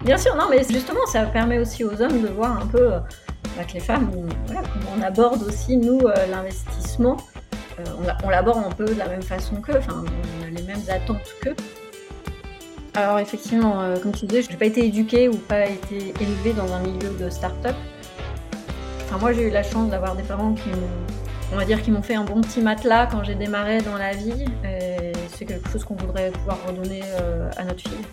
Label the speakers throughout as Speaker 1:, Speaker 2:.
Speaker 1: Bien sûr, non, mais justement, ça permet aussi aux hommes de voir un peu que les femmes, on aborde aussi, nous, l'investissement. on l'aborde un peu de la même façon qu'eux, enfin, on a les mêmes attentes qu'eux. Alors effectivement, euh, comme tu disais, je n'ai pas été éduquée ou pas été élevée dans un milieu de start-up. Enfin, moi, j'ai eu la chance d'avoir des parents qui m'ont, on va dire, m'ont fait un bon petit matelas quand j'ai démarré dans la vie. Et c'est quelque chose qu'on voudrait pouvoir redonner euh, à notre fille.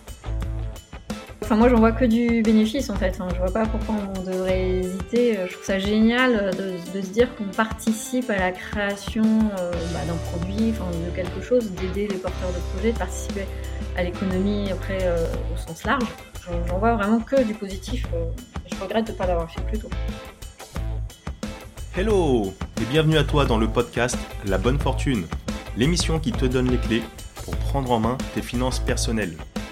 Speaker 1: Enfin, moi, j'en vois que du bénéfice en fait. Hein. Je vois pas pourquoi on devrait hésiter. Je trouve ça génial de, se dire qu'on participe à la création euh, bah, d'un produit, de quelque chose, d'aider les porteurs de projets, de participer à l'économie après euh, au sens large. J'en vois vraiment que du positif. Euh, je regrette de ne pas l'avoir fait plus tôt.
Speaker 2: Hello et bienvenue à toi dans le podcast La Bonne Fortune, l'émission qui te donne les clés pour prendre en main tes finances personnelles.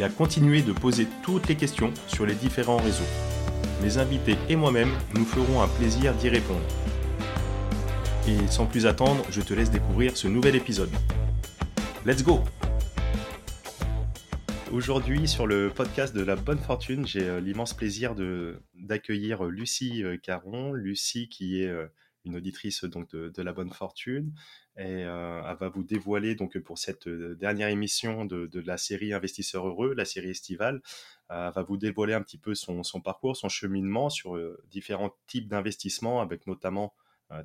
Speaker 2: et à continuer de poser toutes les questions sur les différents réseaux. Mes invités et moi-même nous ferons un plaisir d'y répondre. Et sans plus attendre, je te laisse découvrir ce nouvel épisode. Let's go Aujourd'hui, sur le podcast de la bonne fortune, j'ai euh, l'immense plaisir d'accueillir euh, Lucie euh, Caron. Lucie qui est une auditrice donc de, la bonne fortune et elle va vous dévoiler donc pour cette dernière émission de, la série Investisseurs heureux, la série estivale, elle va vous dévoiler un petit peu son, parcours, son cheminement sur différents types d'investissements avec notamment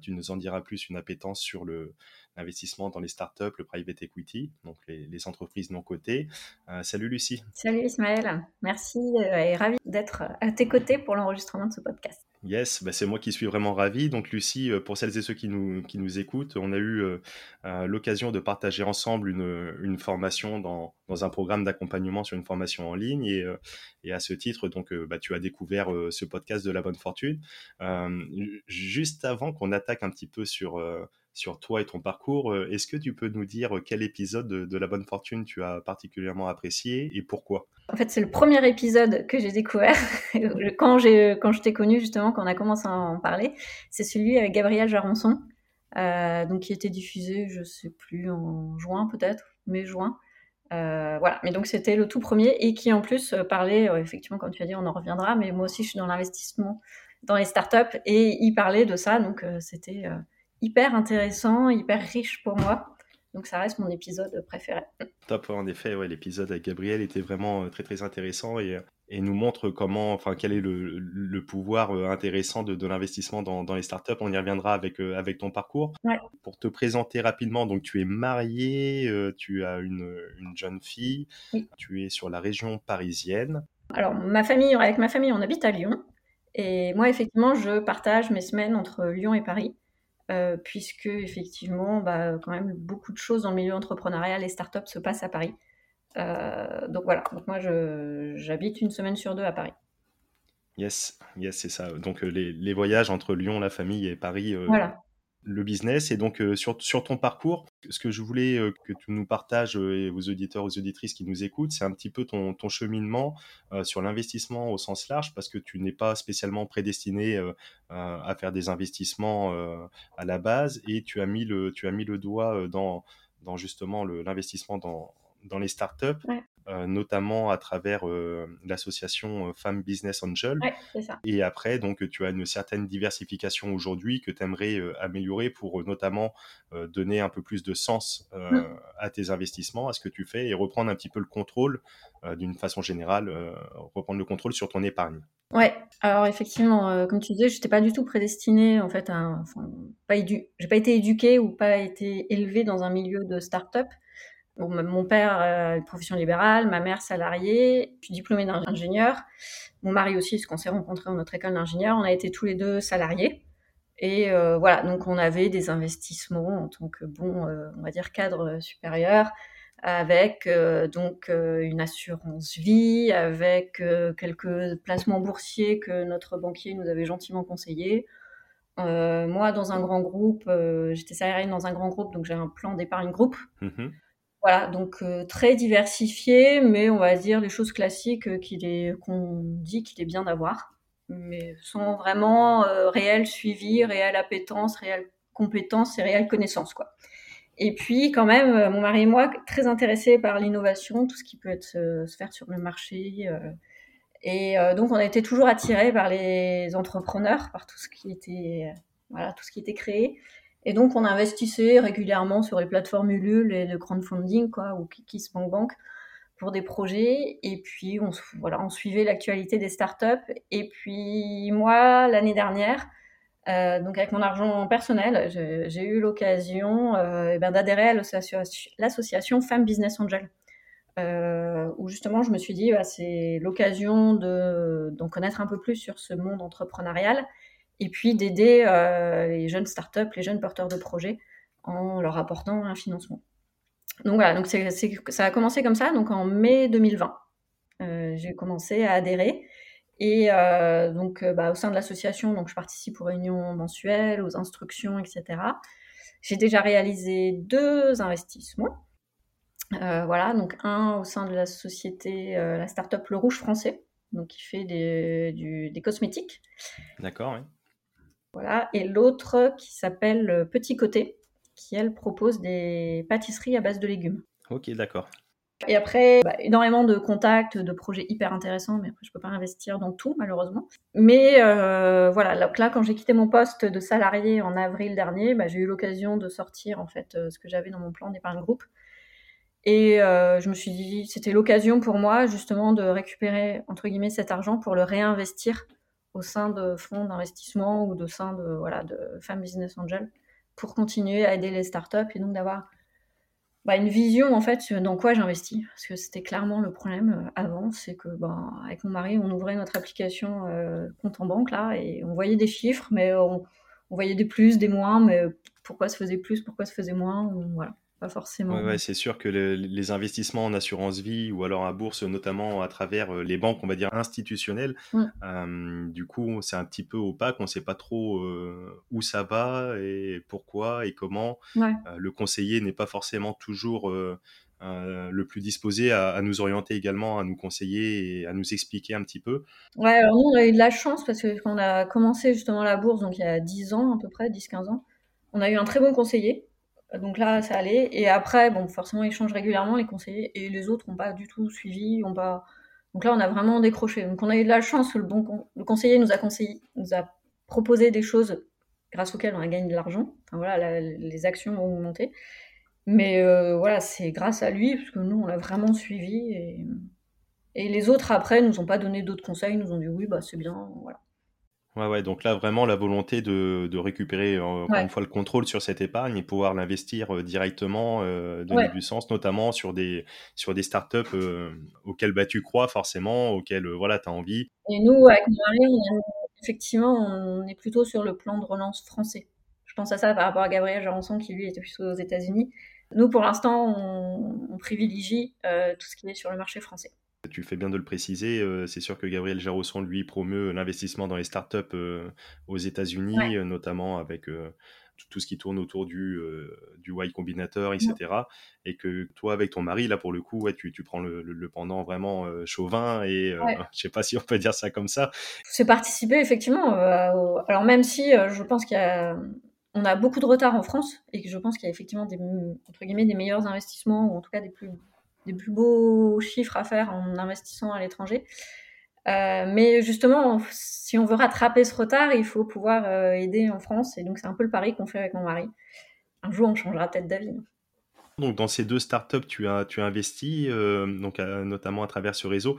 Speaker 2: tu nous en diras plus une appétence sur le, investissement dans les startups, le private equity, donc les, entreprises non cotées. Euh, salut Lucie.
Speaker 1: Salut Ismaël, merci euh, et ravi d'être à tes côtés pour l'enregistrement de ce podcast.
Speaker 2: Yes, bah c'est moi qui suis vraiment ravi. Donc Lucie, euh, pour celles et ceux qui nous, qui nous écoutent, on a eu l'occasion de partager ensemble une, une formation dans, dans, un programme d'accompagnement sur une formation en ligne. Et, et à ce titre, donc, bah, tu as découvert ce podcast de la bonne fortune. juste avant qu'on attaque un petit peu sur sur toi et ton parcours. Euh, est-ce que tu peux nous dire euh, quel épisode de, La Bonne Fortune tu as particulièrement apprécié et pourquoi?
Speaker 1: En fait, c'est le premier épisode que j'ai découvert quand, quand je t'ai connu, justement, quand on a commencé à en parler. C'est celui avec Gabriel Jaronçon, euh, donc qui était diffusé, je sais plus, en juin peut-être, mai-juin. voilà, mais donc c'était le tout premier et qui en plus parlait, effectivement, comme tu as dit, on en reviendra, mais moi aussi je suis dans l'investissement dans les startups et il parlait de ça, donc c'était hyper intéressant, hyper riche pour moi. Donc ça reste mon épisode préféré.
Speaker 2: Top, en effet, ouais, l'épisode avec Gabriel était vraiment euh, très très intéressant et, euh, et nous montre comment, enfin quel est le, le pouvoir euh, intéressant de, de l'investissement dans, dans, les startups. On y reviendra avec, avec ton parcours.
Speaker 1: Ouais.
Speaker 2: Pour te présenter rapidement, donc tu es mariée, tu as une, une jeune fille, tu es sur la région parisienne.
Speaker 1: Alors ma famille, avec ma famille, on habite à Lyon. Et moi, effectivement, je partage mes semaines entre Lyon et Paris. Euh, puisque effectivement, bah, quand même beaucoup de choses dans le milieu entrepreneurial et start-up se passent à Paris. Euh, donc voilà, donc moi j'habite une semaine sur deux à Paris.
Speaker 2: Yes, yes, c'est ça. Donc euh, les, les, voyages entre Lyon, la famille et Paris,
Speaker 1: voilà
Speaker 2: le business. Et donc, sur, sur, ton parcours, ce que je voulais euh, que tu nous partages, euh, et aux auditeurs, aux auditrices qui nous écoutent, c'est un petit peu ton, cheminement sur l'investissement au sens large, parce que tu n'es pas spécialement prédestiné à faire des investissements à la base, et tu as mis le, doigt dans, justement l'investissement dans, les startups. Euh, notamment à travers euh, l'association euh, Femmes Business Angel. Et après, donc, tu as une certaine diversification aujourd'hui que tu aimerais améliorer pour notamment donner un peu plus de sens mm. à tes investissements, à ce que tu fais et reprendre un petit peu le contrôle d'une façon générale, reprendre le contrôle sur ton épargne.
Speaker 1: Ouais, alors effectivement, comme tu disais, je n'étais pas du tout prédestinée, en fait, à, enfin, pas édu... j'ai pas été éduquée ou pas été élevée dans un milieu de start-up mon père, euh, profession libérale, ma mère salariée, je suis diplômée d'ingénieur. Mon mari aussi, parce qu'on s'est rencontrés dans notre école d'ingénieur, on a été tous les deux salariés. Et euh, voilà, donc on avait des investissements en tant que bon, euh, on va dire cadre supérieur. avec donc une assurance vie, avec quelques placements boursiers que notre banquier nous avait gentiment conseillés. moi, dans un grand groupe, j'étais salariée dans un grand groupe, donc j'ai un plan d'épargne groupe. Mmh voilà, donc très diversifié, mais on va dire les choses classiques qu'il est qu'on dit qu'il est bien d'avoir mais sans vraiment euh, réel suivi, réelle appétence, réelle compétence et réelle connaissance, quoi. Et puis, quand même, euh, mon mari et moi, très intéressés par l'innovation, tout ce qui peut être, se faire sur le marché. Euh, et donc, on a été toujours attirés par les entrepreneurs, par tout ce qui était, voilà, tout ce qui était créé. Et donc, on investissait régulièrement sur les plateformes Ulule et le crowdfunding, quoi, ou KissBankBank. Bank pour des projets. Et puis, on, voilà, on suivait l'actualité des startups. Et puis, moi, l'année dernière, euh, donc avec mon argent personnel, j'ai eu l'occasion euh, eh ben, d'adhérer à l'association Femmes Business Angel. Euh, où justement je me suis dit bah, c'est l'occasion d'en connaître un peu plus sur ce monde entrepreneurial et puis d'aider les jeunes startups, les jeunes porteurs de projets en leur apportant un financement. Donc voilà, donc ça a commencé comme ça, donc en mai 2020. Euh, j'ai commencé à adhérer. Et euh, donc, euh, bah, au sein de l'association, donc je participe aux réunions mensuelles, aux instructions, etc. J'ai déjà réalisé deux investissements. voilà, donc un au sein de la société, la start-up Le Rouge Français, donc qui fait des cosmétiques.
Speaker 2: D'accord, oui.
Speaker 1: Voilà, et l'autre qui s'appelle Petit Côté, qui, elle, propose des pâtisseries à base de légumes.
Speaker 2: Ok, d'accord.
Speaker 1: Et après, bah, énormément de contacts, de projets hyper intéressants, mais après, je peux pas investir dans tout, malheureusement. Mais euh, voilà, là, quand j'ai quitté mon poste de salarié en avril dernier, bah, j'ai eu l'occasion de sortir, en fait, euh, ce que j'avais dans mon plan d'épargne groupe. Et euh, je me suis dit, c'était l'occasion pour moi, justement, de récupérer, entre guillemets, cet argent pour le réinvestir au sein de fonds d'investissement ou de sein de, voilà, de Femmes Business Angel pour continuer à aider les startups et donc d'avoir bah, une vision en fait dans quoi j'investis. Parce que c'était clairement le problème euh, avant, c'est que bah, avec mon mari, on ouvrait notre application euh, compte en banque là et on voyait des chiffres, mais on, on, voyait des plus, des moins, mais pourquoi se faisait plus, pourquoi se faisait moins, voilà forcément.
Speaker 2: Ouais, c'est sûr que les investissements en assurance vie ou alors à bourse, notamment à travers euh, les banques, on va dire institutionnelles, euh, du coup, c'est un petit peu opaque. On ne sait pas trop euh, où ça va et pourquoi et comment. le conseiller n'est pas forcément toujours le plus disposé à, nous orienter également, à nous conseiller et à nous expliquer un petit peu.
Speaker 1: Ouais, alors nous, on a eu de la chance parce que quand on a commencé justement la bourse, donc il y a 10 ans à peu près, 10-15 ans, on a eu un très bon conseiller donc là, ça allait. Et après, bon, forcément, ils changent régulièrement les conseillers et les autres n'ont pas du tout suivi. Ont pas... Donc là, on a vraiment décroché. Donc on a eu de la chance le, bon le conseiller nous a conseillé, nous a proposé des choses grâce auxquelles on a gagné de l'argent. Enfin voilà, les actions ont augmenté. Mais euh, voilà, c'est grâce à lui, parce que nous, on l'a vraiment suivi. Et, et les autres, après, nous ont pas donné d'autres conseils, nous ont dit oui, bah c'est bien, voilà.
Speaker 2: Ouais, ouais, donc là, vraiment, la volonté de, de récupérer, encore une fois, le contrôle sur cette épargne et pouvoir l'investir euh, directement, euh, donner du sens, notamment sur des, sur des startups euh, auxquelles bah, tu crois forcément, auxquelles voilà, tu as envie.
Speaker 1: Et nous, avec mari, effectivement, on est plutôt sur le plan de relance français. Je pense à ça par rapport à Gabriel Jarançon, qui lui était plutôt aux États-Unis. Nous, pour l'instant, on, on privilégie tout ce qui est sur le marché français.
Speaker 2: Tu fais bien de le préciser. Euh, c'est sûr que Gabriel Jarosson, lui, promeut l'investissement dans les startups euh, aux États-Unis, euh, notamment avec tout ce qui tourne autour du, du Y Combinator, etc. Et que toi, avec ton mari, là, pour le coup, ouais, tu, tu prends le, pendant vraiment chauvin et je sais pas si on peut dire ça comme ça.
Speaker 1: C'est participer, effectivement. alors, même si je pense qu'il y a on a beaucoup de retard en France et que je pense qu'il y a effectivement des, entre guillemets, des meilleurs investissements ou en tout cas des plus des plus beaux chiffres à faire en investissant à l'étranger. Euh, mais justement, si on veut rattraper ce retard, il faut pouvoir euh, aider en France. Et donc, c'est un peu le pari qu'on fait avec mon mari. Un jour, on changera peut-être d'avis.
Speaker 2: Donc dans ces deux startups, tu as, tu as investi, euh, donc notamment à travers ce réseau.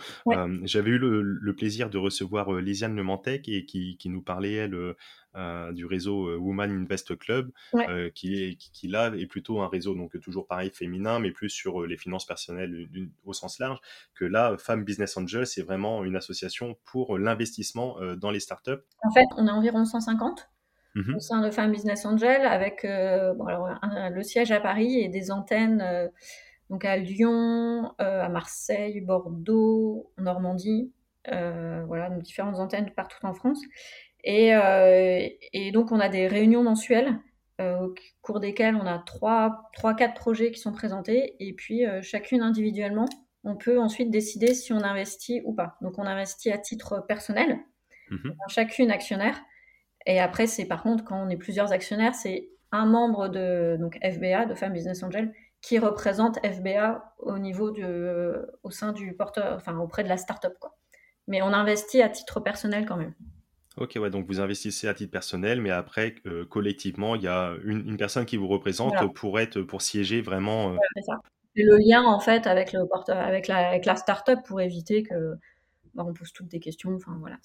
Speaker 2: J'avais eu le, plaisir de recevoir Lisiane Lemantec et qui, qui nous parlait, elle, euh, du réseau euh, Woman Invest Club, euh, qui, est, qui, là est plutôt un réseau, donc toujours pareil féminin, mais plus sur les finances personnelles au sens large, que là, Femmes Business Angel, c'est vraiment une association pour l'investissement dans les startups.
Speaker 1: En fait, on a environ 150 mmh au sein de Femmes Business Angel, avec le siège à Paris et des antennes donc à Lyon, à Marseille, Bordeaux, Normandie, voilà, donc différentes antennes partout en France. Et, et, donc on a des réunions mensuelles au cours desquelles on a trois, trois, quatre projets qui sont présentés, et puis chacune individuellement, on peut ensuite décider si on investit ou pas. Donc on investit à titre personnel, mmh chacune actionnaire. Et après, c'est par contre, quand on est plusieurs actionnaires, c'est un membre de donc FBA, de Femmes Business Angel, qui représente FBA au niveau du, au sein du porteur, enfin auprès de la startup quoi. Mais on investit à titre personnel quand même.
Speaker 2: Ok, ouais, donc vous investissez à titre personnel, mais après, euh, collectivement, il y a une, personne qui vous représente pour être, pour siéger vraiment.
Speaker 1: Euh, c'est ça. C'est le lien en fait avec le porteur, avec la, avec la startup pour éviter que bah, on pose toutes des questions. Enfin voilà.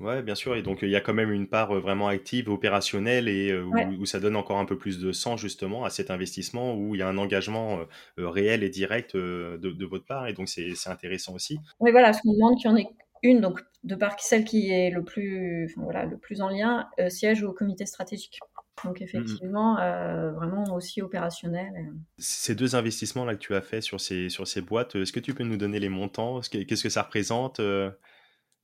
Speaker 2: Ouais, bien sûr. Et donc, il y a quand même une part euh, vraiment active, opérationnelle, et euh, où, ça donne encore un peu plus de sens, justement, à cet investissement, où il y a un engagement euh, réel et direct de, votre part. Et donc, c'est intéressant aussi.
Speaker 1: Oui, voilà, ce qu'on demande qu'il y en ait une, donc, de part celle qui est le plus, voilà, le plus en lien, siège au comité stratégique. Donc, mmh effectivement, vraiment aussi opérationnel.
Speaker 2: Ces deux investissements-là que tu as fait sur ces, sur ces boîtes, est-ce que tu peux nous donner les montants? Qu'est-ce que ça représente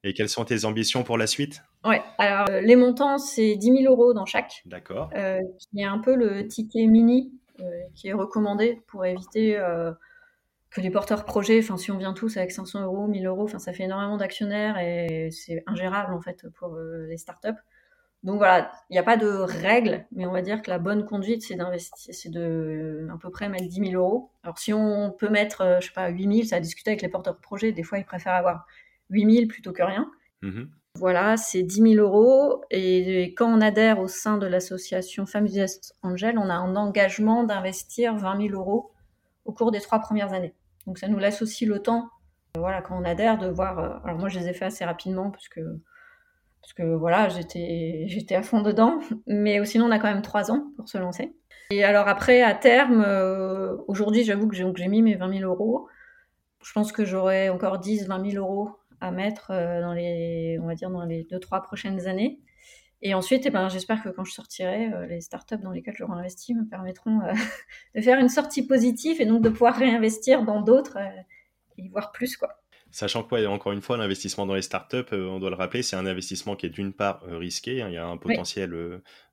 Speaker 2: et quelles sont tes ambitions pour la suite?
Speaker 1: Ouais, alors euh, les montants, c'est 10 000 euros dans chaque.
Speaker 2: D'accord.
Speaker 1: Euh, qui est un peu le ticket mini euh, qui est recommandé pour éviter que les porteurs projets, enfin si on vient tous avec 500 euros, 1000 euros, enfin ça fait énormément d'actionnaires et c'est ingérable en fait pour les startups. Donc voilà, il n'y a pas de règle, mais on va dire que la bonne conduite, c'est d'investir, c'est de à peu près mettre 10 000 euros. Alors si on peut mettre, je sais pas, 8 000, ça a discuté avec les porteurs projets, des fois ils préfèrent avoir 8000 plutôt que rien. Mmh voilà, c'est 10 000 euros. Et quand on adhère au sein de l'association Family Angel, on a un engagement d'investir 20 000 euros au cours des trois premières années. Donc ça nous laisse aussi le temps, euh, voilà, quand on adhère, de voir. Euh, alors moi, je les ai fait assez rapidement parce que, parce que voilà, j'étais, j'étais à fond dedans. Mais sinon, on a quand même trois ans pour se lancer. Et alors après, à terme, euh, aujourd'hui, j'avoue que j'ai, j'ai mis mes 20 000 euros. Je pense que j'aurai encore 10, 20 000 euros à mettre euh, dans les, on va dire, dans les deux, trois prochaines années. Et ensuite, eh ben, j'espère que quand je sortirai, euh, les startups dans lesquelles j'aurai investi me permettront euh, de faire une sortie positive et donc de pouvoir réinvestir dans d'autres et y voir plus. quoi.
Speaker 2: Sachant que, encore une fois, l'investissement dans les startups, on doit le rappeler, c'est un investissement qui est d'une part risqué, hein, il y a un potentiel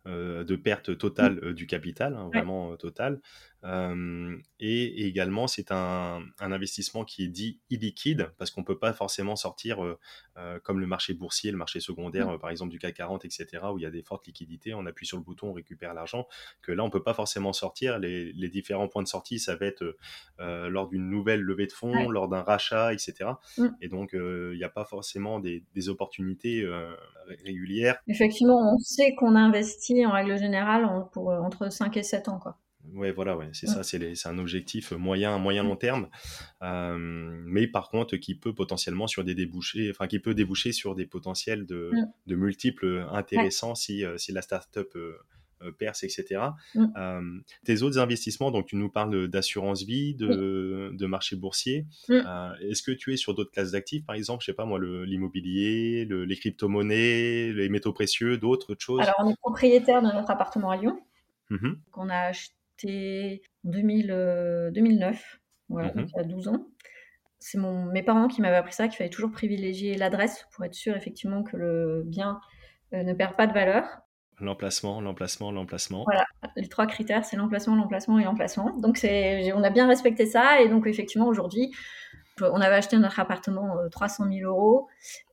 Speaker 2: de perte totale du capital, hein, vraiment total, et également, c'est un, investissement qui est dit illiquide parce qu'on ne peut pas forcément sortir comme le marché boursier, le marché secondaire, mmh. par exemple du CAC 40, etc., où il y a des fortes liquidités. On appuie sur le bouton, on récupère l'argent. Que là, on ne peut pas forcément sortir. Les, différents points de sortie, ça va être lors d'une nouvelle levée de fonds, lors d'un rachat, etc. Mmh. Et donc, il n'y a pas forcément des, opportunités régulières.
Speaker 1: Effectivement, on sait qu'on investit en règle générale pour entre 5 et 7 ans. Quoi.
Speaker 2: Ouais, voilà, ouais, c'est ça, c'est un objectif moyen, moyen long terme, euh, mais par contre qui peut potentiellement sur des débouchés, enfin qui peut déboucher sur des potentiels de, de multiples intéressants si, euh, si la startup euh, perce, etc. tes autres investissements, donc tu nous parles d'assurance vie, de, de, marché boursier. Est-ce que tu es sur d'autres classes d'actifs, par exemple, je sais pas moi, l'immobilier, le, les crypto-monnaies, les métaux précieux, d'autres choses?
Speaker 1: Alors on est propriétaire de notre appartement à Lyon. Mmh qu'on a acheté c'était en 2009, euh, voilà, donc mmh il y a 12 ans. C'est mes parents qui m'avaient appris ça, qu'il fallait toujours privilégier l'adresse pour être sûr effectivement que le bien euh, ne perd pas de valeur.
Speaker 2: L'emplacement, l'emplacement, l'emplacement.
Speaker 1: Voilà, les trois critères, c'est l'emplacement, l'emplacement et l'emplacement. Donc on a bien respecté ça et donc effectivement aujourd'hui, on avait acheté notre appartement 300 euh, 000 euros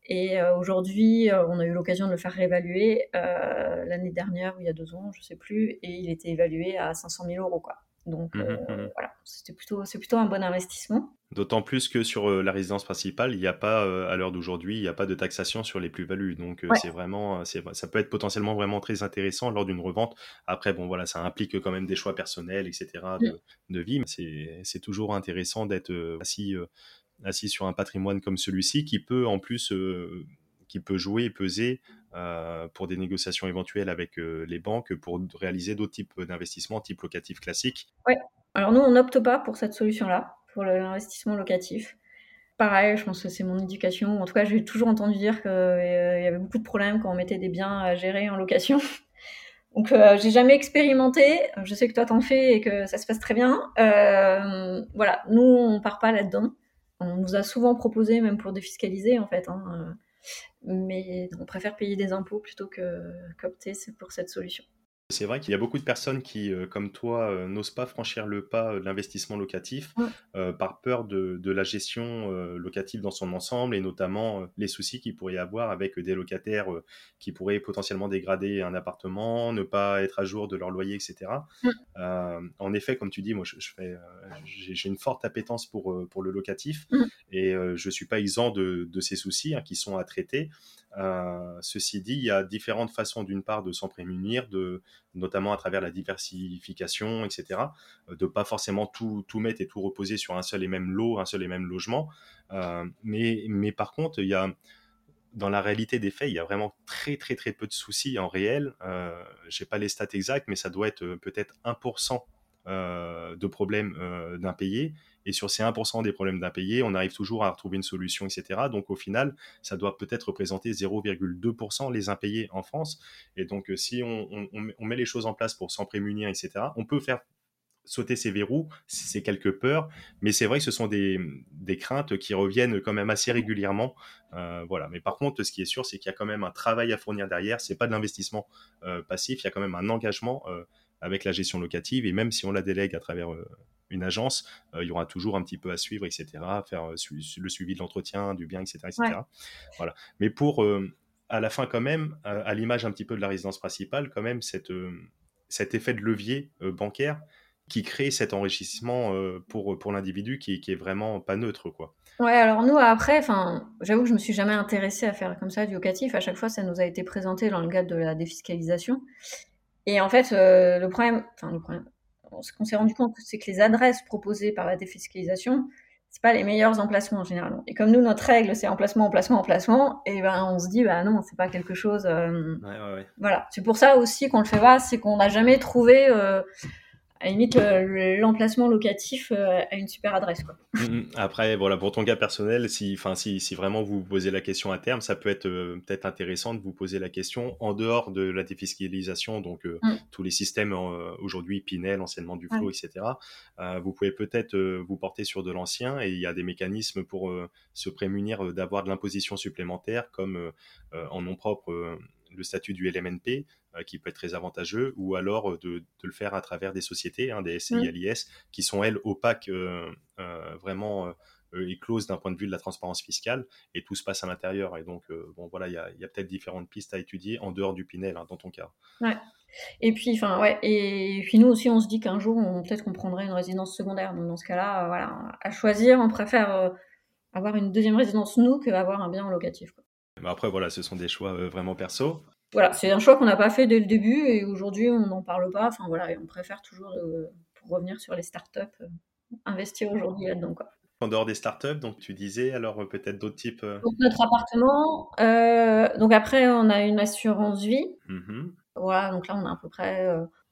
Speaker 1: et euh, aujourd'hui, euh, on a eu l'occasion de le faire réévaluer l'année dernière ou il y a deux ans, je sais plus, et il était évalué à 500 000 euros quoi. Donc mmh mmh voilà, c'était plutôt, c'est plutôt un bon investissement.
Speaker 2: D'autant plus que sur la résidence principale, il n'y a pas, à l'heure d'aujourd'hui, il n'y a pas de taxation sur les plus-values. Donc c'est vraiment, ça peut être potentiellement vraiment très intéressant lors d'une revente. Après, bon voilà, ça implique quand même des choix personnels, etc. de, mmh. de vie. Mais c'est toujours intéressant d'être assis assis sur un patrimoine comme celui-ci qui peut en plus euh, qui peut jouer et peser euh, pour des négociations éventuelles avec euh, les banques pour réaliser d'autres types d'investissements type locatif classique.
Speaker 1: Oui, alors nous on n'opte pas pour cette solution-là, pour l'investissement locatif. Pareil, je pense que c'est mon éducation. En tout cas, j'ai toujours entendu dire qu'il y avait beaucoup de problèmes quand on mettait des biens à gérer en location. Donc, euh, j'ai jamais expérimenté. Je sais que toi, t'en fais et que ça se passe très bien. Euh, voilà, nous, on part pas là-dedans. On nous a souvent proposé, même pour défiscaliser, en fait. Hein, mais on préfère payer des impôts plutôt que qu'opter pour cette solution.
Speaker 2: C'est vrai qu'il y a beaucoup de personnes qui, euh, comme toi, euh, n'osent pas franchir le pas euh, de l'investissement locatif par peur de, la gestion locative dans son ensemble et notamment les soucis qu'il pourrait y avoir avec des locataires qui pourraient potentiellement dégrader un appartement, ne pas être à jour de leur loyer, etc. en effet, comme tu dis, moi, je, j'ai une forte appétence pour, pour le locatif et je ne suis pas exempt de, ces soucis hein, qui sont à traiter. Euh, ceci dit, il y a différentes façons, d'une part, de s'en prémunir, de, notamment à travers la diversification, etc. Euh, de pas forcément tout, mettre et tout reposer sur un seul et même lot, un seul et même logement. Euh, mais, mais par contre, il y a, dans la réalité des faits, il y a vraiment très très très peu de soucis en réel. Euh, Je n'ai pas les stats exacts, mais ça doit être peut-être 1% de problèmes d'impayés et sur ces 1% des problèmes d'impayés, on arrive toujours à retrouver une solution, etc. Donc au final, ça doit peut-être représenter 0,2% les impayés en France. Et donc euh, si on, met les choses en place pour s'en prémunir, etc., on peut faire sauter ces verrous, ces quelques peurs, mais c'est vrai que ce sont des, craintes qui reviennent quand même assez régulièrement. Euh, voilà. Mais par contre, ce qui est sûr, c'est qu'il y a quand même un travail à fournir derrière. C'est pas de l'investissement euh, passif, il y a quand même un engagement avec la gestion locative. Et même si on la délègue à travers une agence, euh, il y aura toujours un petit peu à suivre, etc., faire euh, le suivi de l'entretien, du bien, etc., etc. Voilà. Mais pour, euh, à la fin quand même, à l'image un petit peu de la résidence principale, quand même, cette, cet effet de levier bancaire qui crée cet enrichissement pour, pour l'individu qui, qui, est vraiment pas neutre, quoi.
Speaker 1: Ouais, alors nous, après, j'avoue que je me suis jamais intéressée à faire comme ça du locatif. À chaque fois, ça nous a été présenté dans le cadre de la défiscalisation. Et en fait, le problème, enfin, le problème, ce qu'on s'est rendu compte, c'est que les adresses proposées par la défiscalisation, c'est pas les meilleurs emplacements généralement. Et comme nous, notre règle, c'est emplacement, emplacement, emplacement, et ben on se dit, bah non, c'est pas quelque chose. Euh, ouais, ouais, ouais. Voilà. C'est pour ça aussi qu'on le fait pas, c'est qu'on n'a jamais trouvé à limite, l'emplacement locatif euh, a une super adresse. Quoi.
Speaker 2: Mm, mm. Après, voilà, pour ton cas personnel, si, si, si vraiment vous posez la question à terme, ça peut être euh, peut-être intéressant de vous poser la question en dehors de la défiscalisation, donc euh, mm. tous les systèmes aujourd'hui, Pinel, anciennement du Flow, etc. vous pouvez peut-être vous porter sur de l'ancien et il y a des mécanismes pour se prémunir d'avoir de l'imposition supplémentaire, comme en nom propre le statut du LMNP, euh, qui peut être très avantageux, ou alors euh, de, le faire à travers des sociétés, hein, des SCI, LIS, qui sont elles opaques, euh, vraiment et closes d'un point de vue de la transparence fiscale, et tout se passe à l'intérieur. Et donc, bon, voilà, il y a, peut-être différentes pistes à étudier en dehors du Pinel, hein, dans ton cas.
Speaker 1: Ouais. Et puis, enfin, ouais, et puis nous aussi, on se dit qu'un jour, peut-être qu'on prendrait une résidence secondaire. Donc, dans ce cas-là, voilà, à choisir, on préfère avoir une deuxième résidence, nous, qu'avoir un bien en locatif. Quoi.
Speaker 2: Après, voilà, ce sont des choix vraiment perso
Speaker 1: voilà, c'est un choix qu'on n'a pas fait dès le début et aujourd'hui on n'en parle pas. Enfin voilà, on préfère toujours, euh, pour revenir sur les startups, euh, investir aujourd'hui là-dedans. Quoi.
Speaker 2: En dehors des startups, donc tu disais, alors euh, peut-être d'autres types
Speaker 1: donc, Notre appartement, donc après on a une assurance vie. Mmh voilà, donc là on a à peu près,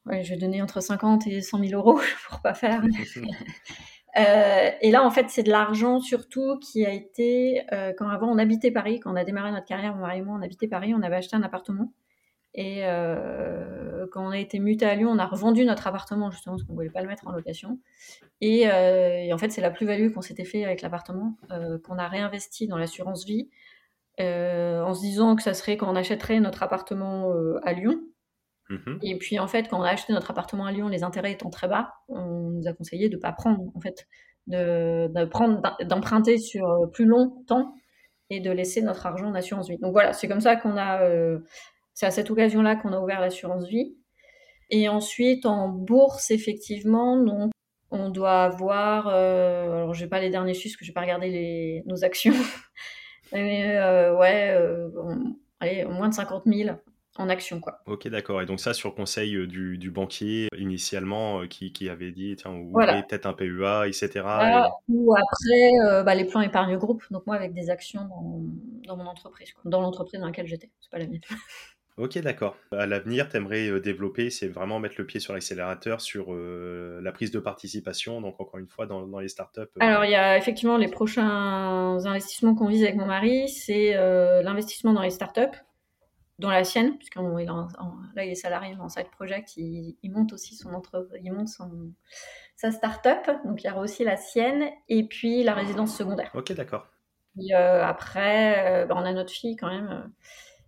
Speaker 1: je vais donner entre 50 et 100 000 euros pour pas faire. Euh, et là, en fait, c'est de l'argent surtout qui a été euh, quand avant on habitait Paris, quand on a démarré notre carrière, mon mari et moi, on habitait Paris, on avait acheté un appartement. Et euh, quand on a été muté à Lyon, on a revendu notre appartement justement parce qu'on ne voulait pas le mettre en location. Et, et en fait, c'est la plus-value qu'on s'était fait avec l'appartement, qu'on a réinvesti dans l'assurance vie, en se disant que ça serait quand on achèterait notre appartement à Lyon, Mmh et puis en fait, quand on a acheté notre appartement à Lyon, les intérêts étant très bas, on nous a conseillé de ne pas prendre, en fait, de, prendre, d'emprunter sur euh, plus longtemps et de laisser notre argent en assurance vie. Donc voilà, c'est comme ça qu'on a, euh, c'est à cette occasion-là qu'on a ouvert l'assurance vie. Et ensuite, en bourse, effectivement, donc, on doit avoir, euh, alors j'ai pas les derniers chiffres, parce que j'ai pas regardé les, nos actions, mais ouais, allez, moins de 50 000 en action. Quoi.
Speaker 2: Ok, d'accord. Et donc ça, sur conseil euh, du, banquier initialement, euh, qui, avait dit, tiens, vous voilà. peut-être un PEA, etc.
Speaker 1: Ou après, euh, bah, les plans épargne groupe, donc moi avec des actions dans, mon entreprise, dans l'entreprise dans laquelle j'étais, c'est pas la mienne.
Speaker 2: Ok, d'accord. À l'avenir, tu aimerais développer, c'est vraiment mettre le pied sur l'accélérateur sur la prise de participation, donc encore une fois dans, dans les startups.
Speaker 1: Alors, il y a effectivement les prochains investissements qu'on vise avec mon mari, c'est l'investissement dans les startups dans la sienne, puisque là il est salarié en side project, il, monte aussi son entreprise, il monte son, sa start-up, donc il y aura aussi la sienne, et puis la résidence secondaire.
Speaker 2: Ok, d'accord.
Speaker 1: Euh, après, euh, bah, on a notre fille quand même, euh,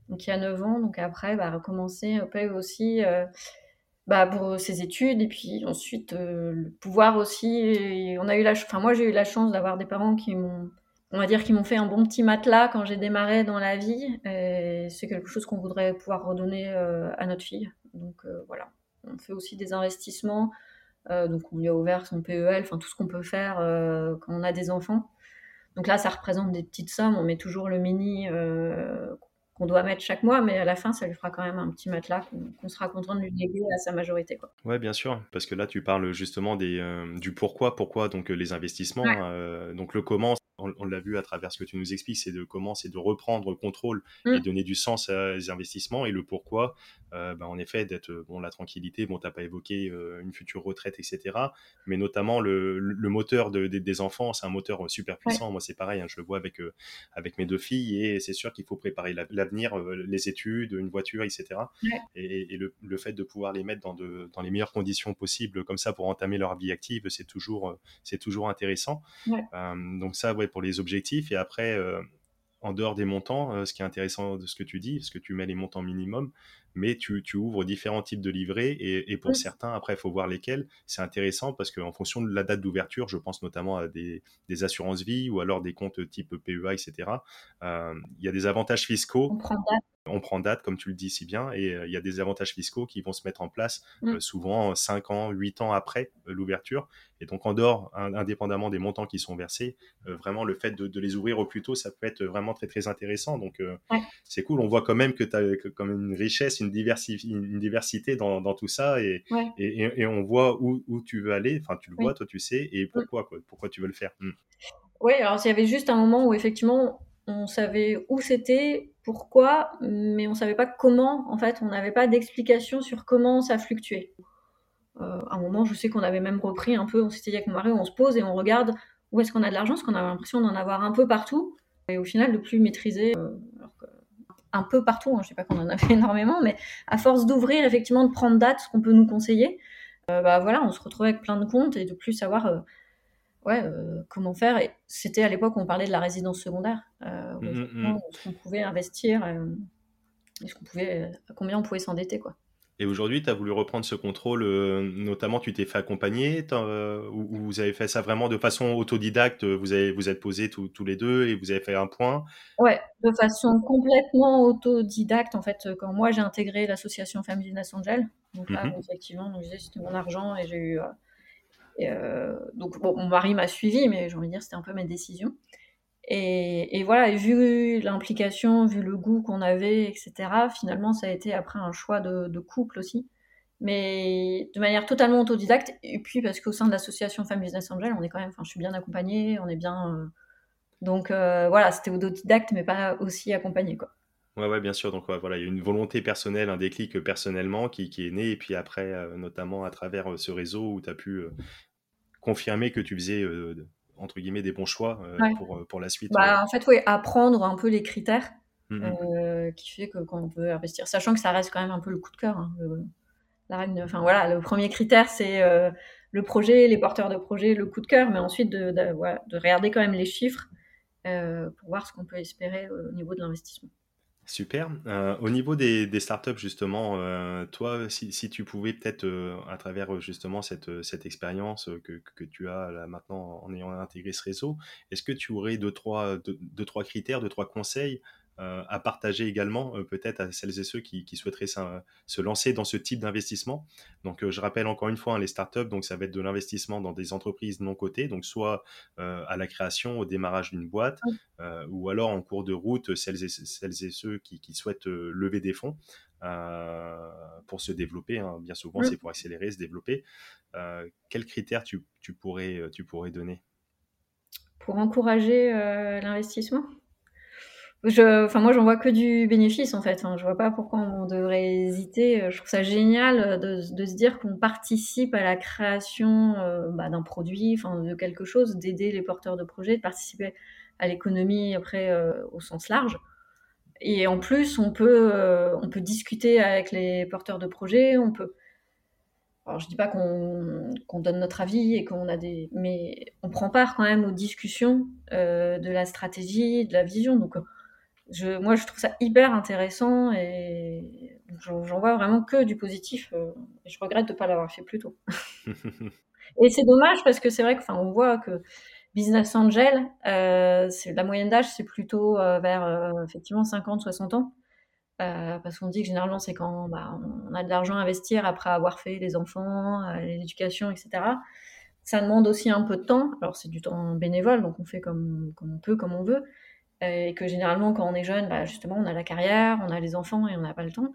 Speaker 1: donc il y a 9 ans, donc après, bah, recommencer aussi bah, pour ses études, et puis ensuite pouvoir aussi, on a eu la, enfin moi j'ai eu la chance d'avoir des parents qui m'ont on va dire qu'ils m'ont fait un bon petit matelas quand j'ai démarré dans la vie. Et c'est quelque chose qu'on voudrait pouvoir redonner à notre fille. Donc voilà, on fait aussi des investissements. donc on lui a ouvert son PEL, enfin tout ce qu'on peut faire quand on a des enfants. Donc là, ça représente des petites sommes. On met toujours le mini euh, qu'on doit mettre chaque mois, mais à la fin, ça lui fera quand même un petit matelas qu'on sera content de lui léguer à sa majorité. Quoi.
Speaker 2: Ouais, bien sûr, parce que là, tu parles justement des, euh, du pourquoi, pourquoi donc les investissements. Euh, donc le comment, on, l'a vu à travers ce que tu nous expliques, c'est de comment c'est de reprendre le contrôle et mm. donner du sens à les investissements et le pourquoi, euh, bah, en effet, d'être bon la tranquillité. Bon, t'as pas évoqué euh, une future retraite, etc. Mais notamment le, moteur des enfants, c'est un moteur super puissant. Moi, c'est pareil, hein, je le vois avec euh, avec mes deux filles et c'est sûr qu'il faut préparer l'avenir, les études, une voiture, etc. Et, le, fait de pouvoir les mettre dans, de, dans les meilleures conditions possibles, comme ça, pour entamer leur vie active, c'est toujours c'est toujours intéressant. donc ça, ouais, pour les objectifs. Et après, euh, en dehors des montants, euh, ce qui est intéressant de ce que tu dis, parce que tu mets les montants minimum, mais tu, ouvres différents types de livrets et, pour certains, après, il faut voir lesquels. C'est intéressant parce qu'en fonction de la date d'ouverture, je pense notamment à des, assurances vie ou alors des comptes type PEA, etc. Euh, il y a des avantages fiscaux on prend date, comme tu le dis si bien, et euh, il y a des avantages fiscaux qui vont se mettre en place mm. euh, souvent 5 ans, 8 ans après l'ouverture. Et donc, en dehors, indépendamment des montants qui sont versés, vraiment, le fait de, les ouvrir au plus tôt, ça peut être vraiment très, très intéressant. Donc, c'est cool. On voit quand même que tu as comme une richesse, une, une diversité dans, tout ça, et, et, on voit où, tu veux aller. Enfin, tu le vois, toi, tu sais, et mm. pourquoi, pourquoi tu veux le faire. Mm.
Speaker 1: Oui, alors il y avait juste un moment où effectivement on savait où c'était, pourquoi, mais on savait pas comment. En fait, on n'avait pas d'explication sur comment ça fluctuait. Euh, à un moment, je sais qu'on avait même repris un peu, on s'était dit avec mon mari, on se pose et on regarde où est-ce qu'on a de l'argent, parce qu'on avait l'impression d'en avoir un peu partout, et au final de plus maîtriser. Euh, un peu partout, hein, je sais pas qu'on en avait énormément, mais à force d'ouvrir, effectivement, de prendre date, ce qu'on peut nous conseiller, euh, bah voilà, on se retrouvait avec plein de comptes et de plus savoir ouais, euh, comment faire. Et c'était à l'époque où on parlait de la résidence secondaire, euh, mmh, mmh, mmh. ce qu'on pouvait investir, euh, et ce qu'on pouvait, à combien on pouvait s'endetter, quoi.
Speaker 2: Et aujourd'hui, tu as voulu reprendre ce contrôle, notamment tu t'es fait accompagner, ou, vous avez fait ça vraiment de façon autodidacte, vous avez, vous êtes posés tous les deux et vous avez fait un point?
Speaker 1: Ouais, de façon complètement autodidacte. En fait, quand moi j'ai intégré l'association Family National, donc là, effectivement, c'était mon argent et j'ai eu euh, donc, bon, mon mari m'a suivi, mais j'ai envie de dire, c'était un peu ma décision. Et, voilà, vu l'implication, vu le goût qu'on avait, etc., finalement, ça a été après un choix de, couple aussi, mais de manière totalement autodidacte. Et puis, parce qu'au sein de l'association Femmes Business Angel, on est quand même, enfin, je suis bien accompagnée, on est bien. Euh, donc euh, voilà, c'était autodidacte, mais pas aussi accompagné, quoi.
Speaker 2: Ouais, ouais, bien sûr. Donc voilà, il y a une volonté personnelle, un déclic personnellement qui, est né, et puis après, euh, notamment à travers euh, ce réseau où tu as pu euh, confirmer que tu faisais, entre guillemets, des bons choix pour, pour la suite.
Speaker 1: Bah, en fait, oui, apprendre un peu les critères mmh, mmh. qui fait que quand on peut investir, sachant que ça reste quand même un peu le coup de cœur. Hein, enfin voilà, le premier critère, c'est le projet, les porteurs de projet, le coup de cœur, mais ensuite de, de, de regarder quand même les chiffres pour voir ce qu'on peut espérer au niveau de l'investissement.
Speaker 2: Super. Euh, au niveau des, startups, justement, euh, toi, si, tu pouvais peut-être, euh, à travers justement cette, expérience que, tu as maintenant en ayant intégré ce réseau, est-ce que tu aurais deux trois, deux, trois critères, deux, trois conseils à partager également euh, peut-être à celles et ceux qui, souhaiteraient se lancer dans ce type d'investissement. Donc euh, je rappelle encore une fois hein, les startups, donc ça va être de l'investissement dans des entreprises non cotées, donc soit à la création, au démarrage d'une boîte, ou alors en cours de route, celles et, celles et ceux qui, souhaitent lever des fonds. pour se développer. Hein. Bien souvent, c'est pour accélérer, se développer. quels critères tu, pourrais, tu pourrais donner?
Speaker 1: Pour encourager l'investissement? Enfin, moi, j'en vois que du bénéfice en fait. Hein. Je vois pas pourquoi on devrait hésiter. Je trouve ça génial de, se dire qu'on participe à la création euh, bah, d'un produit, enfin, de quelque chose, d'aider les porteurs de projets, de participer à l'économie après euh, au sens large. et en plus, on peut, on peut discuter avec les porteurs de projets, on peut alors je dis pas qu'on donne notre avis et qu'on a des, mais on prend part quand même aux discussions euh, de la stratégie, de la vision. Donc je, moi je trouve ça hyper intéressant et j'en vois vraiment que du positif. Euh, et je regrette de pas l'avoir fait plus tôt. et c'est dommage parce que c'est vrai que, enfin, on voit que Business Angel, euh, la moyenne d'âge c'est plutôt euh, vers effectivement 50-60 ans. Euh, parce qu'on dit que généralement, c'est quand bah, on a de l'argent à investir après avoir fait les enfants, l'éducation, etc. Ça demande aussi un peu de temps. Alors, c'est du temps bénévole, donc on fait comme, comme on peut, comme on veut. Et que généralement, quand on est jeune, bah, justement, on a la carrière, on a les enfants et on n'a pas le temps.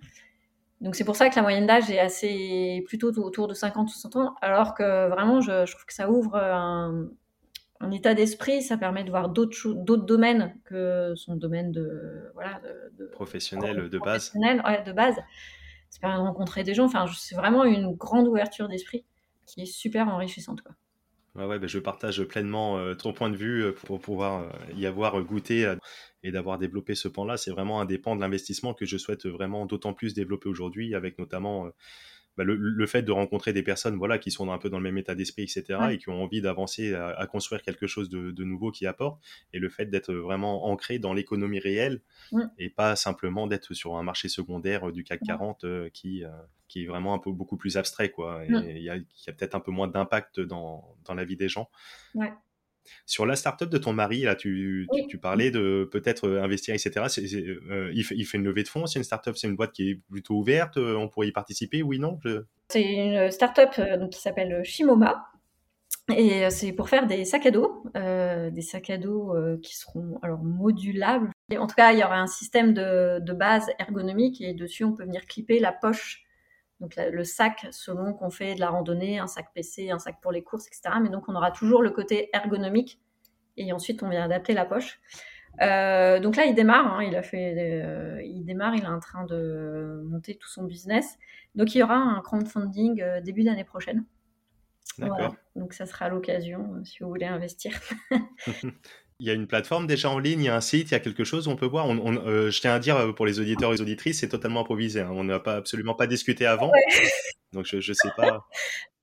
Speaker 1: Donc, c'est pour ça que la moyenne d'âge est assez plutôt autour de 50 ou 60 ans, alors que vraiment, je, je trouve que ça ouvre un, un état d'esprit, ça permet de voir d'autres d'autres domaines que son domaine de voilà
Speaker 2: de, professionnel de, base.
Speaker 1: Ouais, de base. Ça permet de rencontrer des gens. Enfin, c'est vraiment une grande ouverture d'esprit qui est super enrichissante. Quoi.
Speaker 2: Ouais, ouais, ben je partage pleinement euh, ton point de vue euh, pour pouvoir euh, y avoir goûté et d'avoir développé ce pan-là. C'est vraiment un des pans de l'investissement que je souhaite vraiment d'autant plus développer aujourd'hui, avec notamment bah, le, fait de rencontrer des personnes voilà, qui sont un peu dans le même état d'esprit, etc., et qui ont envie d'avancer à, construire quelque chose de, nouveau qui apporte, et le fait d'être vraiment ancré dans l'économie réelle, et pas simplement d'être sur un marché secondaire du CAC 40 euh, qui, qui est vraiment un peu beaucoup plus abstrait, quoi. Il y a, a peut-être un peu moins d'impact dans, dans, la vie des gens. Ouais. Sur la startup de ton mari, là, tu, tu, parlais de peut-être euh, investir, etc. Euh, il, fait, il, fait, une levée de fonds. C'est une startup, c'est une boîte qui est plutôt ouverte. Euh, on pourrait y participer, oui, non?
Speaker 1: C'est une startup qui s'appelle Shimoma. Et c'est pour faire des sacs à dos, des sacs à dos qui seront alors modulables. en tout cas, il y aura un système de, de base ergonomique et dessus, on peut venir clipper la poche donc le sac selon qu'on fait de la randonnée, un sac PC, un sac pour les courses, etc. Mais donc on aura toujours le côté ergonomique et ensuite on vient adapter la poche. Euh, donc là il démarre, hein, il a fait, euh, il démarre, il est en train de monter tout son business. Donc il y aura un crowdfunding euh, début d'année prochaine. D'accord. Donc ça sera l'occasion si vous voulez investir.
Speaker 2: Il y a une plateforme déjà en ligne, il y a un site, il y a quelque chose où on peut voir. On, euh, je tiens à dire euh, pour les auditeurs et les auditrices, c'est totalement improvisé. Hein. On n'a pas absolument pas discuté avant, donc je ne sais pas.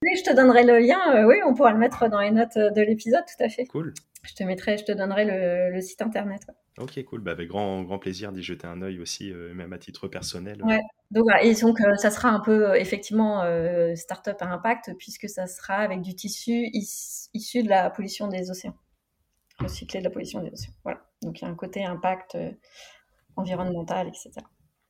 Speaker 1: Oui, je te donnerai le lien. Euh, oui, on pourra le mettre dans les notes de l'épisode, tout à fait.
Speaker 2: Cool.
Speaker 1: Je te mettrai, je te donnerai le, site internet.
Speaker 2: Ok, cool. Bah, avec grand, grand plaisir d'y jeter un œil aussi, même à titre personnel.
Speaker 1: Ouais. Donc, voilà. Et donc, ça sera un peu effectivement start-up à impact puisque ça sera avec du tissu issu de la pollution des océans recycler de la pollution des océans. Voilà. Donc il y a un côté impact euh, environnemental, etc.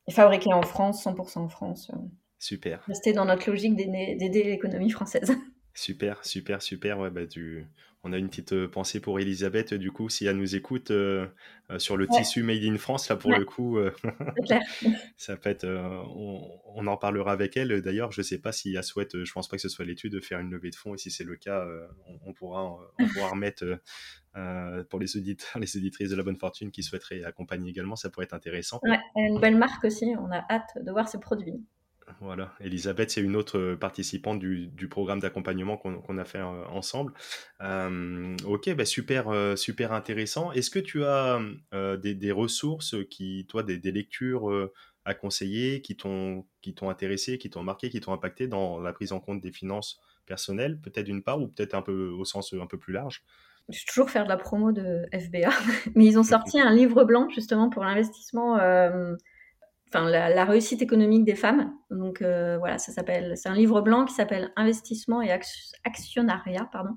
Speaker 1: Et fabriqué en France, 100% en France. Euh,
Speaker 2: super.
Speaker 1: Rester dans notre logique d'aider l'économie française.
Speaker 2: Super, super, super. Ouais, bah, tu, on a une petite euh, pensée pour Elisabeth, du coup, si elle nous écoute euh, euh, sur le tissu Made in France, là, pour le coup, ça peut être. On, en parlera avec elle. D'ailleurs, je ne sais pas si elle souhaite, je pense pas que ce soit l'étude, de faire une levée de fonds. Et si c'est le cas, on, pourra, on pourra remettre pour les auditeurs, les auditrices de la bonne fortune qui souhaiteraient accompagner également. Ça pourrait être intéressant.
Speaker 1: Ouais, une belle marque aussi. On a hâte de voir ses produits.
Speaker 2: Voilà, Elisabeth, c'est une autre euh, participante du, programme d'accompagnement qu'on a fait euh, ensemble. Euh, ok, bah super, super intéressant. Est-ce que tu as des, ressources qui, toi, des, lectures à conseiller, qui t'ont intéressé, qui t'ont marqué, qui t'ont impacté dans la prise en compte des finances personnelles, peut-être d'une part, ou peut-être un peu au sens un peu plus large?
Speaker 1: Je vais toujours faire de la promo de FBA, mais ils ont sorti un livre blanc justement pour l'investissement enfin la, réussite économique des femmes. Donc euh, voilà, ça s'appelle, c'est un livre blanc qui s'appelle Investissement et actionnariat, pardon,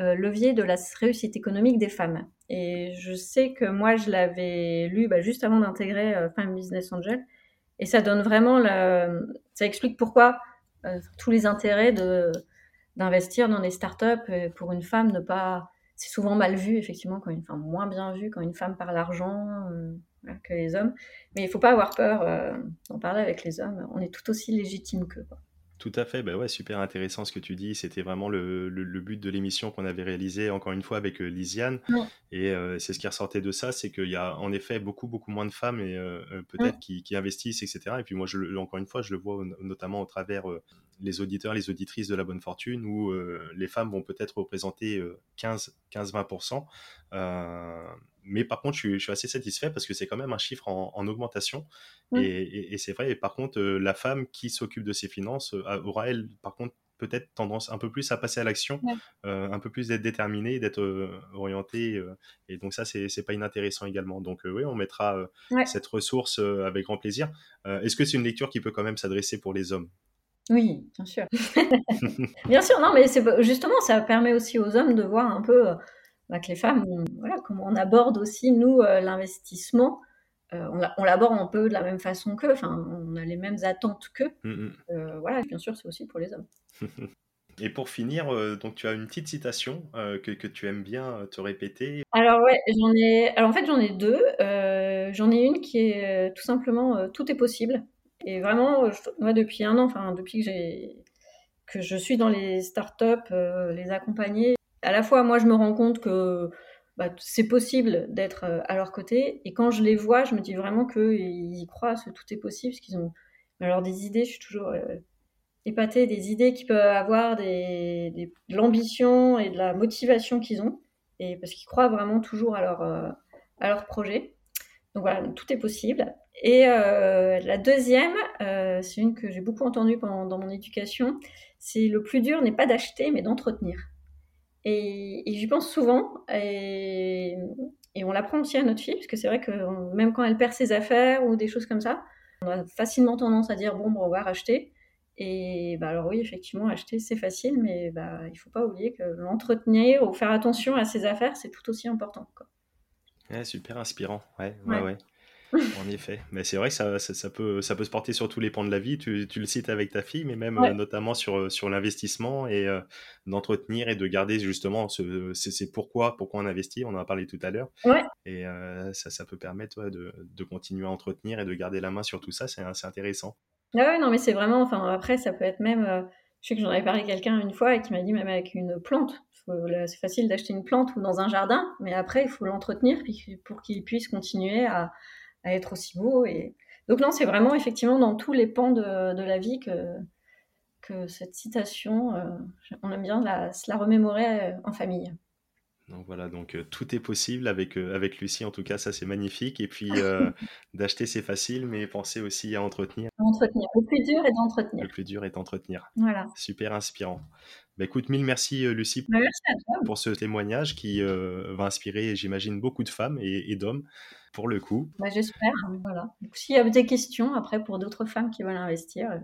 Speaker 1: euh, levier de la réussite économique des femmes. Et je sais que moi je l'avais lu bah, juste avant d'intégrer euh, Femme Business Angel, et ça donne vraiment, ça explique pourquoi tous les intérêts de d'investir dans les startups pour une femme ne pas c'est souvent mal vu effectivement quand une femme moins bien vu quand une femme parle argent que les hommes. Mais il ne faut pas avoir peur euh, d'en parler avec les hommes. On est tout aussi légitime qu'eux.
Speaker 2: Tout à fait, bah ouais, super intéressant ce que tu dis. C'était vraiment le, le, but de l'émission qu'on avait réalisé encore une fois avec euh, Lisiane. Et euh, c'est ce qui ressortait de ça, c'est qu'il y a en effet beaucoup beaucoup moins de femmes et peut-être qui, qui, investissent, etc. Et puis moi, je, encore une fois, je le vois notamment au travers les auditeurs, les auditrices de la bonne fortune, où les femmes vont peut-être représenter 15-20%, mais par contre, je suis, assez satisfait parce que c'est quand même un chiffre en, augmentation. Et, c'est vrai. Et par contre, la femme qui s'occupe de ses finances aura, elle, par contre, peut-être tendance un peu plus à passer à l'action, un peu plus d'être déterminée, d'être orientée. et donc ça, c'est pas inintéressant également. Donc oui, on mettra cette ressource avec grand plaisir. Est-ce que c'est une lecture qui peut quand même s'adresser pour les hommes?
Speaker 1: Oui, bien sûr. bien sûr, non, mais justement, ça permet aussi aux hommes de voir un peu que les femmes, voilà, comment on aborde aussi, nous, euh, l'investissement. Euh, on l'aborde un peu de la même façon qu'eux, enfin, on a les mêmes attentes qu'eux. Mmh, mmh. Euh, voilà, bien sûr, c'est aussi pour les hommes.
Speaker 2: Et pour finir, donc tu as une petite citation que, que, tu aimes bien te répéter.
Speaker 1: Alors ouais, j'en ai. Alors en fait, j'en ai deux. j'en ai une qui est tout simplement tout est possible. Et vraiment, moi depuis un an, enfin depuis que j'ai que je suis dans les startups, les accompagner, à la fois, moi, je me rends compte que bah, c'est possible d'être euh, à leur côté. Et quand je les vois, je me dis vraiment qu'ils y croient, que tout est possible, parce qu'ils ont alors des idées, je suis toujours euh, épatée des idées qu'ils peuvent avoir, de l'ambition et de la motivation qu'ils ont, et parce qu'ils croient vraiment toujours à leur, euh, projet. Donc voilà, tout est possible. Et la deuxième, c'est une que j'ai beaucoup entendue dans mon éducation, c'est le plus dur n'est pas d'acheter, mais d'entretenir. Et, j'y pense souvent. Et, on l'apprend aussi à notre fille, parce que c'est vrai que même quand elle perd ses affaires ou des choses comme ça, on a facilement tendance à dire bon, bon on va racheter. Et bah alors oui, effectivement, acheter c'est facile, mais bah, il faut pas oublier que l'entretenir ou faire attention à ses affaires, c'est tout aussi important.
Speaker 2: Quoi. super inspirant. ouais, ouais. ouais. en effet. Mais c'est vrai que ça, ça, peut, ça peut se porter sur tous les pans de la vie. Tu, tu le cites avec ta fille, mais même euh, notamment sur, euh, sur l'investissement et euh, d'entretenir et de garder justement ce, c'est pourquoi, pourquoi on investit. On en a parlé tout à l'heure. Et ça, ça peut permettre de, de, continuer à entretenir et de garder la main sur tout ça. C'est intéressant.
Speaker 1: Ah non, mais c'est vraiment. Enfin, après, ça peut être même. je sais que j'en avais parlé à quelqu'un une fois et qui m'a dit même avec une plante. C'est facile d'acheter une plante ou dans un jardin, mais après, il faut l'entretenir pour qu'il puisse continuer à à être aussi beau. Et... Donc non, c'est vraiment effectivement dans tous les pans de, la vie que, cette citation, euh, on aime bien la, se la remémorer euh, en famille.
Speaker 2: Donc voilà, donc euh, tout est possible avec, avec Lucie, en tout cas, ça c'est magnifique. Et puis d'acheter c'est facile, mais penser aussi à entretenir.
Speaker 1: Entretenir. Le plus dur est d'entretenir.
Speaker 2: Le plus dur est d'entretenir.
Speaker 1: Voilà.
Speaker 2: Super inspirant. Bah, écoute, mille merci Lucie
Speaker 1: bah, merci à toi.
Speaker 2: pour ce témoignage qui va inspirer, j'imagine, beaucoup de femmes et d'hommes pour le coup.
Speaker 1: Bah, j'espère. Voilà. S'il y a des questions après pour d'autres femmes qui veulent investir.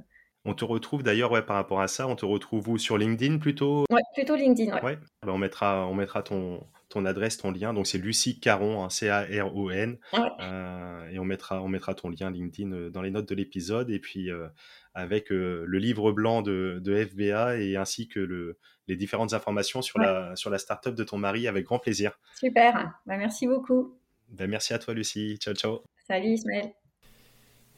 Speaker 1: Euh.
Speaker 2: On te retrouve d'ailleurs ouais, par rapport à ça, on te retrouve où? Sur LinkedIn plutôt?
Speaker 1: Ouais, plutôt LinkedIn.
Speaker 2: Ouais. Bah, on mettra, on mettra ton, ton adresse, ton lien. Donc c'est Lucie Caron, hein, C-A-R-O-N. Euh, et on mettra, on mettra ton lien LinkedIn euh, dans les notes de l'épisode. Et puis avec le livre blanc de, de, FBA et ainsi que le, les différentes informations sur, la, sur la startup de ton mari avec grand plaisir.
Speaker 1: Super, bah, merci beaucoup.
Speaker 2: Ben, merci à toi, Lucie. Ciao, ciao.
Speaker 1: Salut, Ismaël.